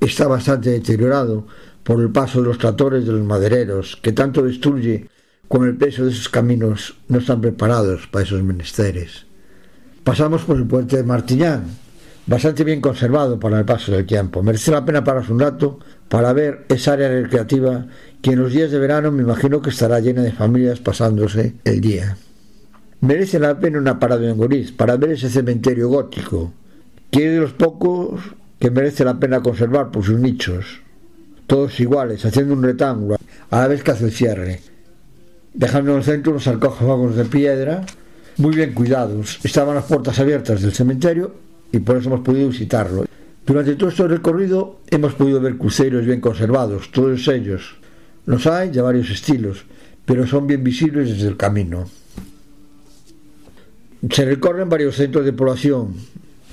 Speaker 2: está bastante deteriorado por el paso de los tractores de los madereros, que tanto destruye con el peso de esos caminos no están preparados para esos menesteres. Pasamos por el puente de Martillán, bastante bien conservado para el paso del tiempo. Merece la pena pararse un rato para ver esa área recreativa que en los días de verano me imagino que estará llena de familias pasándose el día. Merece la pena una parada en Goriz para ver ese cementerio gótico, que es de los pocos que merece la pena conservar por sus nichos, todos iguales, haciendo un rectángulo, a la vez que hace el cierre, dejando en el centro unos sarcófagos de piedra muy bien cuidados. Estaban las puertas abiertas del cementerio y por eso hemos podido visitarlo. Durante todo este recorrido hemos podido ver cruceros bien conservados, todos ellos. Los hay de varios estilos, pero son bien visibles desde el camino. Se recorren varios centros de población,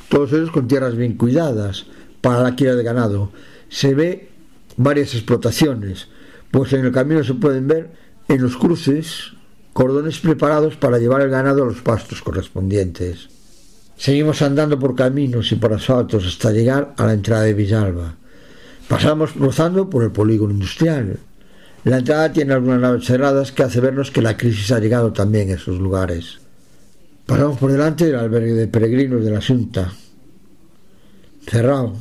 Speaker 2: todos ellos con tierras bien cuidadas para la cría de ganado. Se ve varias explotaciones, pues en el camino se pueden ver en los cruces cordones preparados para llevar el ganado a los pastos correspondientes. Seguimos andando por caminos y por asfaltos hasta llegar a la entrada de Villalba. Pasamos cruzando por el polígono industrial. La entrada tiene algunas naves cerradas que hace vernos que la crisis ha llegado también a esos lugares. Pasamos por delante del albergue de peregrinos de la Junta. Cerrado.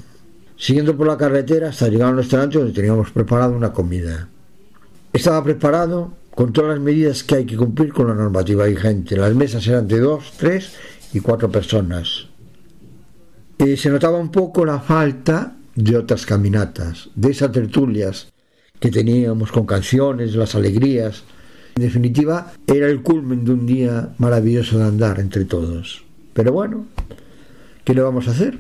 Speaker 2: Siguiendo por la carretera hasta llegar a un restaurante donde teníamos preparado una comida. Estaba preparado con todas las medidas que hay que cumplir con la normativa vigente. Las mesas eran de dos, tres y cuatro personas. Y se notaba un poco la falta de otras caminatas, de esas tertulias que teníamos con canciones, las alegrías, en definitiva, era el culmen de un día maravilloso de andar entre todos. Pero bueno, ¿qué le vamos a hacer?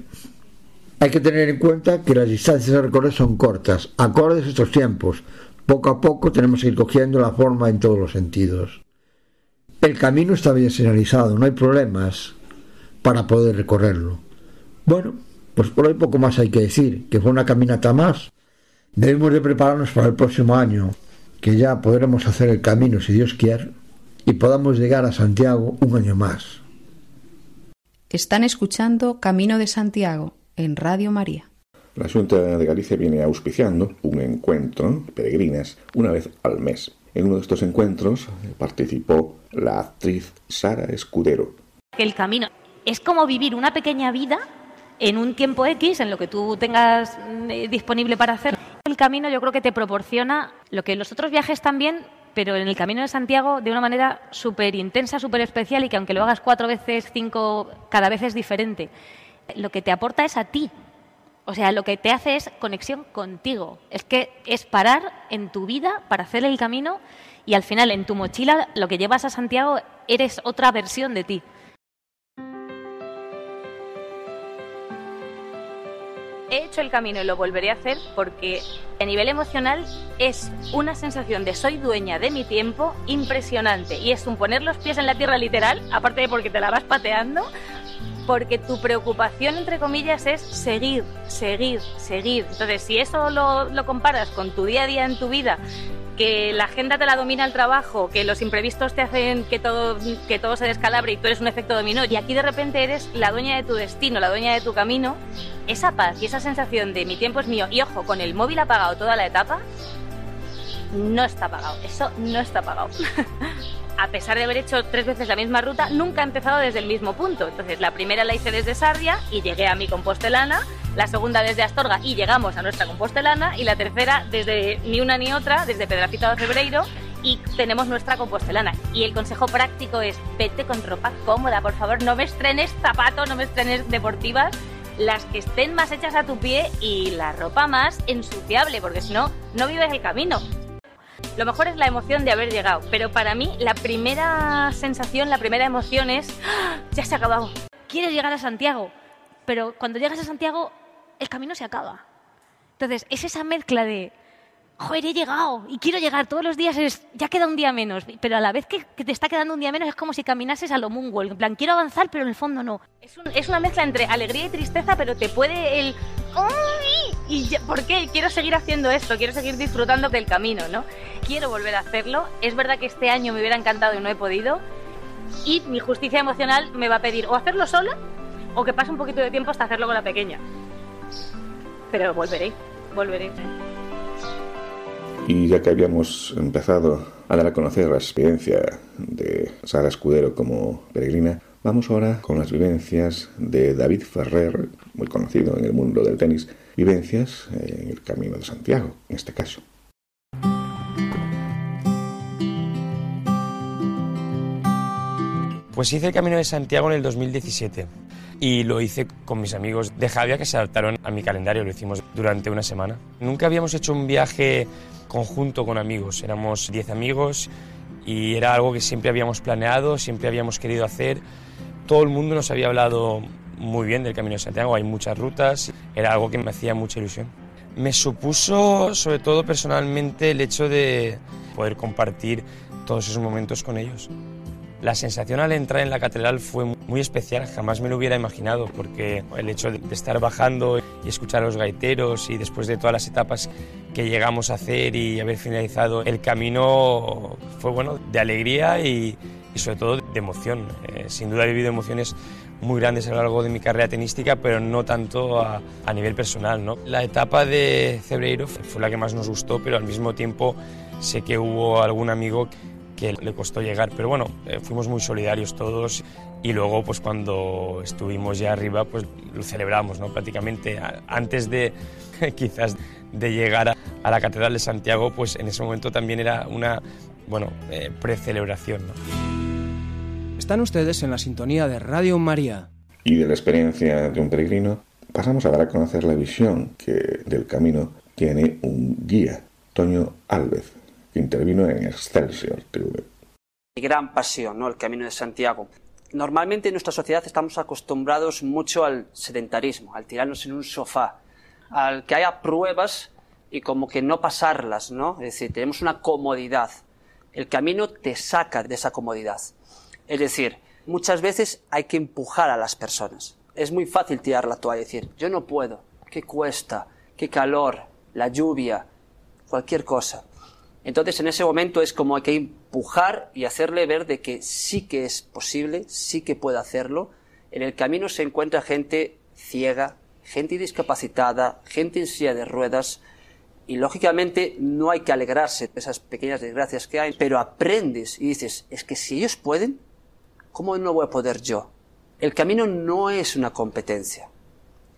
Speaker 2: Hay que tener en cuenta que las distancias a recorrer son cortas, acordes a estos tiempos. Poco a poco tenemos que ir cogiendo la forma en todos los sentidos. El camino está bien señalizado, no hay problemas para poder recorrerlo. Bueno, pues por hoy poco más hay que decir, que fue una caminata más. Debemos de prepararnos para el próximo año, que ya podremos hacer el camino si Dios quiere y podamos llegar a Santiago un año más.
Speaker 13: Están escuchando Camino de Santiago en Radio María.
Speaker 1: La Junta de Galicia viene auspiciando un encuentro peregrinas una vez al mes. En uno de estos encuentros participó la actriz Sara Escudero.
Speaker 14: El camino es como vivir una pequeña vida en un tiempo X, en lo que tú tengas eh, disponible para hacer. El camino yo creo que te proporciona lo que los otros viajes también, pero en el Camino de Santiago de una manera súper intensa, súper especial y que aunque lo hagas cuatro veces, cinco, cada vez es diferente. Lo que te aporta es a ti. O sea, lo que te hace es conexión contigo. Es que es parar en tu vida para hacer el camino y al final en tu mochila lo que llevas a Santiago eres otra versión de ti. he hecho el camino y lo volveré a hacer porque a nivel emocional es una sensación de soy dueña de mi tiempo impresionante y es un poner los pies en la tierra literal, aparte de porque te la vas pateando, porque tu preocupación, entre comillas, es seguir, seguir, seguir. Entonces, si eso lo, lo comparas con tu día a día en tu vida, que la agenda te la domina el trabajo, que los imprevistos te hacen que todo, se descalabre y tú eres un efecto dominó, y aquí de repente eres la dueña de tu destino, la dueña de tu camino, esa paz y esa sensación de mi tiempo es mío, y ojo, con el móvil apagado toda la etapa, no está pagado, eso no está pagado. a pesar de haber hecho tres veces la misma ruta, nunca he empezado desde el mismo punto. Entonces, la primera la hice desde Sardia y llegué a mi compostelana la segunda desde Astorga y llegamos a nuestra compostelana, y la tercera desde ni una ni otra, desde Pedrafita de Febreiro, y tenemos nuestra compostelana. Y el consejo práctico es, vete con ropa cómoda, por favor, no me estrenes zapatos, no me estrenes deportivas, las que estén más hechas a tu pie y la ropa más ensuciable, porque si no, no vives el camino. Lo mejor es la emoción de haber llegado, pero para mí la primera sensación, la primera emoción es, ¡Ah! ya se ha acabado. Quieres llegar a Santiago, pero cuando llegas a Santiago el camino se acaba. Entonces, es esa mezcla de, joder, he llegado y quiero llegar todos los días, ya queda un día menos, pero a la vez que, te está quedando un día menos es como si caminases a lo moonwalk, en plan, quiero avanzar, pero en el fondo no. Es, es una mezcla entre alegría y tristeza, pero te puede el... ¿Y por qué? Quiero seguir haciendo esto, quiero seguir disfrutando del camino, ¿no? Quiero volver a hacerlo. Es verdad que este año me hubiera encantado y no he podido. Y mi justicia emocional me va a pedir o hacerlo sola o que pase un poquito de tiempo hasta hacerlo con la pequeña. Pero volveré, volveré.
Speaker 1: Y ya que habíamos empezado a dar a conocer la experiencia de Sara Escudero como peregrina, vamos ahora con las vivencias de David Ferrer, muy conocido en el mundo del tenis, vivencias en el Camino de Santiago, en este caso.
Speaker 15: Pues hice el Camino de Santiago en el 2017 y lo hice con mis amigos de Javia que se adaptaron a mi calendario, lo hicimos durante una semana. Nunca habíamos hecho un viaje conjunto con amigos, éramos 10 amigos y era algo que siempre habíamos planeado, siempre habíamos querido hacer. Todo el mundo nos había hablado muy bien del Camino de Santiago, hay muchas rutas, era algo que me hacía mucha ilusión. Me supuso, sobre todo personalmente, el hecho de poder compartir todos esos momentos con ellos. La sensación al entrar en la catedral fue muy especial, jamás me lo hubiera imaginado, porque el hecho de estar bajando y escuchar a los gaiteros y después de todas las etapas que llegamos a hacer y haber finalizado el camino fue bueno, de alegría y, sobre todo de emoción. Eh, sin duda he vivido emociones muy grandes a lo largo de mi carrera tenística, pero no tanto a, nivel personal. ¿no? La etapa de Cebreiro fue la que más nos gustó, pero al mismo tiempo sé que hubo algún amigo que le costó llegar, pero bueno, eh, fuimos muy solidarios todos y luego pues cuando estuvimos ya arriba pues lo celebramos, ¿no? Prácticamente antes de quizás de llegar a, la Catedral de Santiago, pues en ese momento también era una, bueno, eh, precelebración, ¿no?
Speaker 16: Están ustedes en la sintonía de Radio María.
Speaker 1: Y de la experiencia de un peregrino, pasamos a dar a conocer la visión que del camino tiene un guía, Toño Alves intervino en Excelsior TV.
Speaker 17: Gran pasión, ¿no? El Camino de Santiago. Normalmente en nuestra sociedad estamos acostumbrados mucho al sedentarismo, al tirarnos en un sofá, al que haya pruebas y como que no pasarlas, ¿no? Es decir, tenemos una comodidad. El camino te saca de esa comodidad. Es decir, muchas veces hay que empujar a las personas. Es muy fácil tirar la toalla y decir, yo no puedo, qué cuesta, qué calor, la lluvia, cualquier cosa. Entonces en ese momento es como hay que empujar y hacerle ver de que sí que es posible, sí que puede hacerlo. En el camino se encuentra gente ciega, gente discapacitada, gente en silla de ruedas y lógicamente no hay que alegrarse de esas pequeñas desgracias que hay, pero aprendes y dices, es que si ellos pueden, ¿cómo no voy a poder yo? El camino no es una competencia.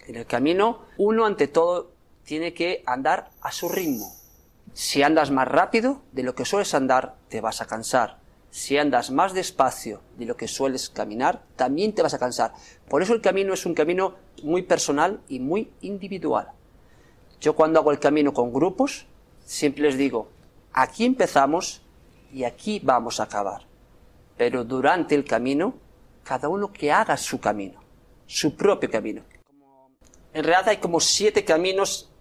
Speaker 17: En el camino uno ante todo tiene que andar a su ritmo, si andas más rápido de lo que sueles andar, te vas a cansar. Si andas más despacio de lo que sueles caminar, también te vas a cansar. Por eso el camino es un camino muy personal y muy individual. Yo cuando hago el camino con grupos, siempre les digo, aquí empezamos y aquí vamos a acabar. Pero durante el camino, cada uno que haga su camino, su propio camino. En realidad hay como siete caminos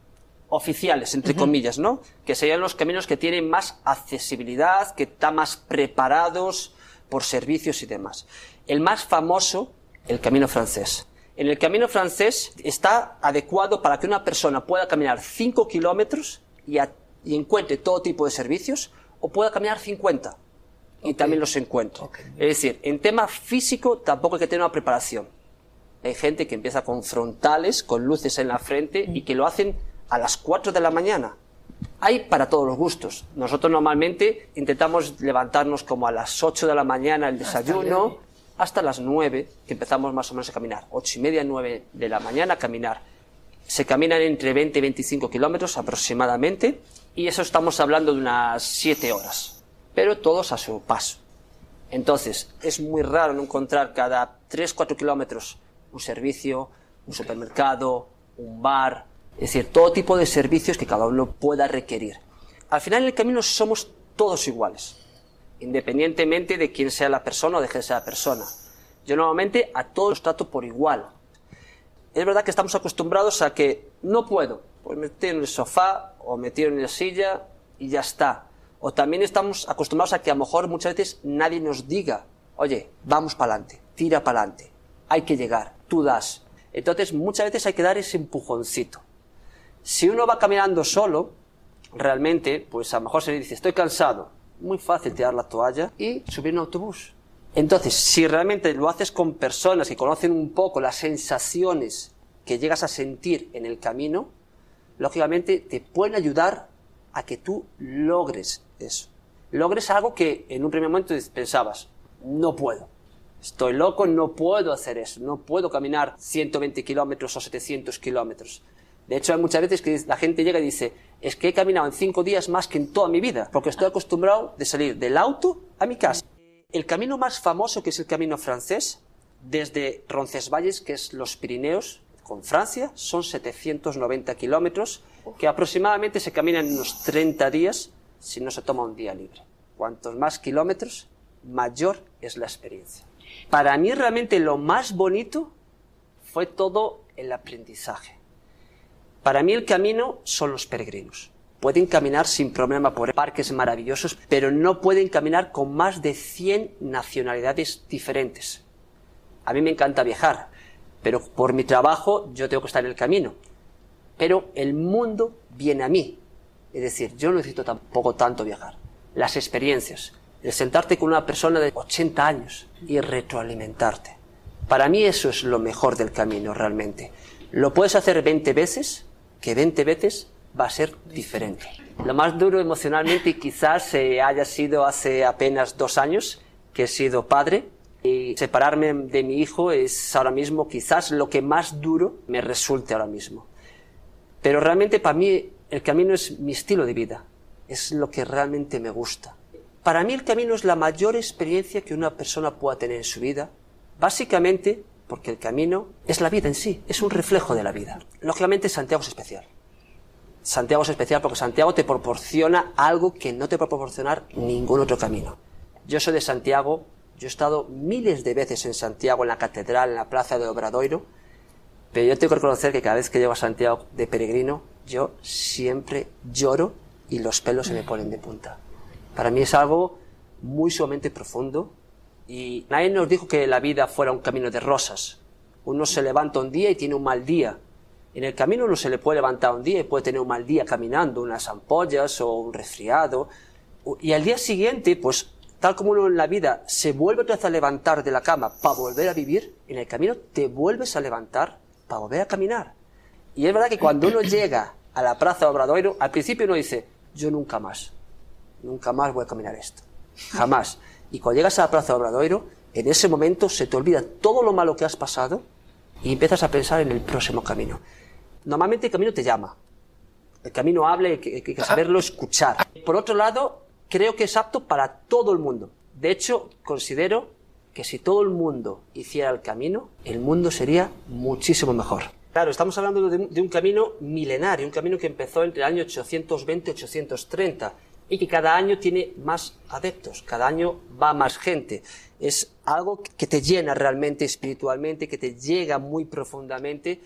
Speaker 17: oficiales, entre comillas, ¿no? Que serían los caminos que tienen más accesibilidad, que están más preparados por servicios y demás. El más famoso, el camino francés. En el camino francés está adecuado para que una persona pueda caminar 5 kilómetros y, encuentre todo tipo de servicios, o pueda caminar 50 y también los encuentre. Es decir, en tema físico tampoco hay que tener una preparación. Hay gente que empieza con frontales, con luces en la frente y que lo hacen a las 4 de la mañana. Hay para todos los gustos. Nosotros normalmente intentamos levantarnos como a las 8 de la mañana el desayuno, hasta, las 9, que empezamos más o menos a caminar. 8 y media, 9 de la mañana a caminar. Se caminan entre 20 y 25 kilómetros aproximadamente, y eso estamos hablando de unas 7 horas, pero todos a su paso. Entonces, es muy raro encontrar cada 3-4 kilómetros un servicio, un supermercado, un bar, es decir, todo tipo de servicios que cada uno pueda requerir. Al final en el camino somos todos iguales, independientemente de quién sea la persona o de quién sea la persona. Yo normalmente a todos los trato por igual. Es verdad que estamos acostumbrados a que no puedo, pues me en el sofá o me en la silla y ya está. O también estamos acostumbrados a que a lo mejor muchas veces nadie nos diga, oye, vamos para adelante, tira para adelante, hay que llegar, tú das. Entonces muchas veces hay que dar ese empujoncito. Si uno va caminando solo, realmente, pues a lo mejor se le dice, estoy cansado. Muy fácil tirar la toalla y subir un autobús. Entonces, si realmente lo haces con personas que conocen un poco las sensaciones que llegas a sentir en el camino, lógicamente te pueden ayudar a que tú logres eso. Logres algo que en un primer momento pensabas, no puedo. Estoy loco, no puedo hacer eso. No puedo caminar 120 kilómetros o 700 kilómetros. De hecho, hay muchas veces que la gente llega y dice, es que he caminado en cinco días más que en toda mi vida, porque estoy acostumbrado de salir del auto a mi casa. El camino más famoso, que es el camino francés, desde Roncesvalles, que es los Pirineos, con Francia, son 790 kilómetros, que aproximadamente se caminan en unos 30 días si no se toma un día libre. Cuantos más kilómetros, mayor es la experiencia. Para mí realmente lo más bonito fue todo el aprendizaje. Para mí el camino son los peregrinos. Pueden caminar sin problema por parques maravillosos, pero no pueden caminar con más de 100 nacionalidades diferentes. A mí me encanta viajar, pero por mi trabajo yo tengo que estar en el camino. Pero el mundo viene a mí. Es decir, yo no necesito tampoco tanto viajar. Las experiencias, el sentarte con una persona de 80 años y retroalimentarte. Para mí eso es lo mejor del camino realmente. Lo puedes hacer 20 veces, que 20 veces va a ser diferente. Lo más duro emocionalmente quizás eh, haya sido hace apenas dos años que he sido padre y separarme de mi hijo es ahora mismo quizás lo que más duro me resulte ahora mismo. Pero realmente para mí el camino es mi estilo de vida, es lo que realmente me gusta. Para mí el camino es la mayor experiencia que una persona pueda tener en su vida, básicamente porque el camino es la vida en sí, es un reflejo de la vida. Lógicamente Santiago es especial. Santiago es especial porque Santiago te proporciona algo que no te va a proporcionar ningún otro camino. Yo soy de Santiago, yo he estado miles de veces en Santiago, en la catedral, en la plaza de Obradoiro, pero yo tengo que reconocer que cada vez que llego a Santiago de peregrino, yo siempre lloro y los pelos se me ponen de punta. Para mí es algo muy sumamente profundo y nadie nos dijo que la vida fuera un camino de rosas. Uno se levanta un día y tiene un mal día. En el camino uno se le puede levantar un día y puede tener un mal día caminando, unas ampollas o un resfriado. Y al día siguiente, pues tal como uno en la vida se vuelve otra vez a levantar de la cama para volver a vivir, en el camino te vuelves a levantar para volver a caminar. Y es verdad que cuando uno llega a la plaza de Obradoiro, al principio uno dice, yo nunca más nunca más voy a caminar esto. Jamás. Y cuando llegas a la Plaza de Obradoiro, en ese momento se te olvida todo lo malo que has pasado y empiezas a pensar en el próximo camino. Normalmente el camino te llama. El camino habla y hay que, saberlo escuchar. Por otro lado, creo que es apto para todo el mundo. De hecho, considero que si todo el mundo hiciera el camino, el mundo sería muchísimo mejor. Claro, estamos hablando de un camino milenario, un camino que empezó entre el año 820 y 830 y que cada año tiene más adeptos, cada año va más gente. Es algo que te llena realmente espiritualmente, que te llega muy profundamente.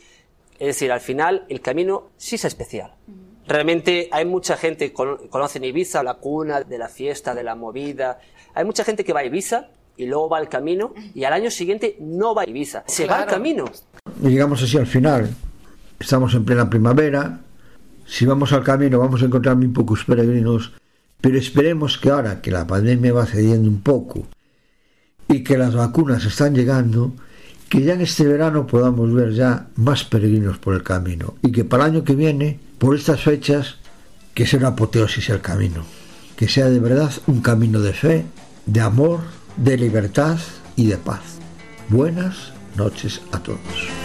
Speaker 17: Es decir, al final el camino sí es especial. Realmente hay mucha gente que conoce Ibiza, la cuna de la fiesta, de la movida. Hay mucha gente que va a Ibiza y luego va al camino y al año siguiente no va a Ibiza, se va al camino.
Speaker 2: Y llegamos así al final. Estamos en plena primavera. Si vamos al camino vamos a encontrar muy pocos peregrinos pero esperemos que ahora que la pandemia va cediendo un poco y que las vacunas están llegando, que ya en este verano podamos ver ya más peregrinos por el camino y que para el año que viene, por estas fechas, que sea una apoteosis el camino, que sea de verdad un camino de fe, de amor, de libertad y de paz. Buenas noches a todos.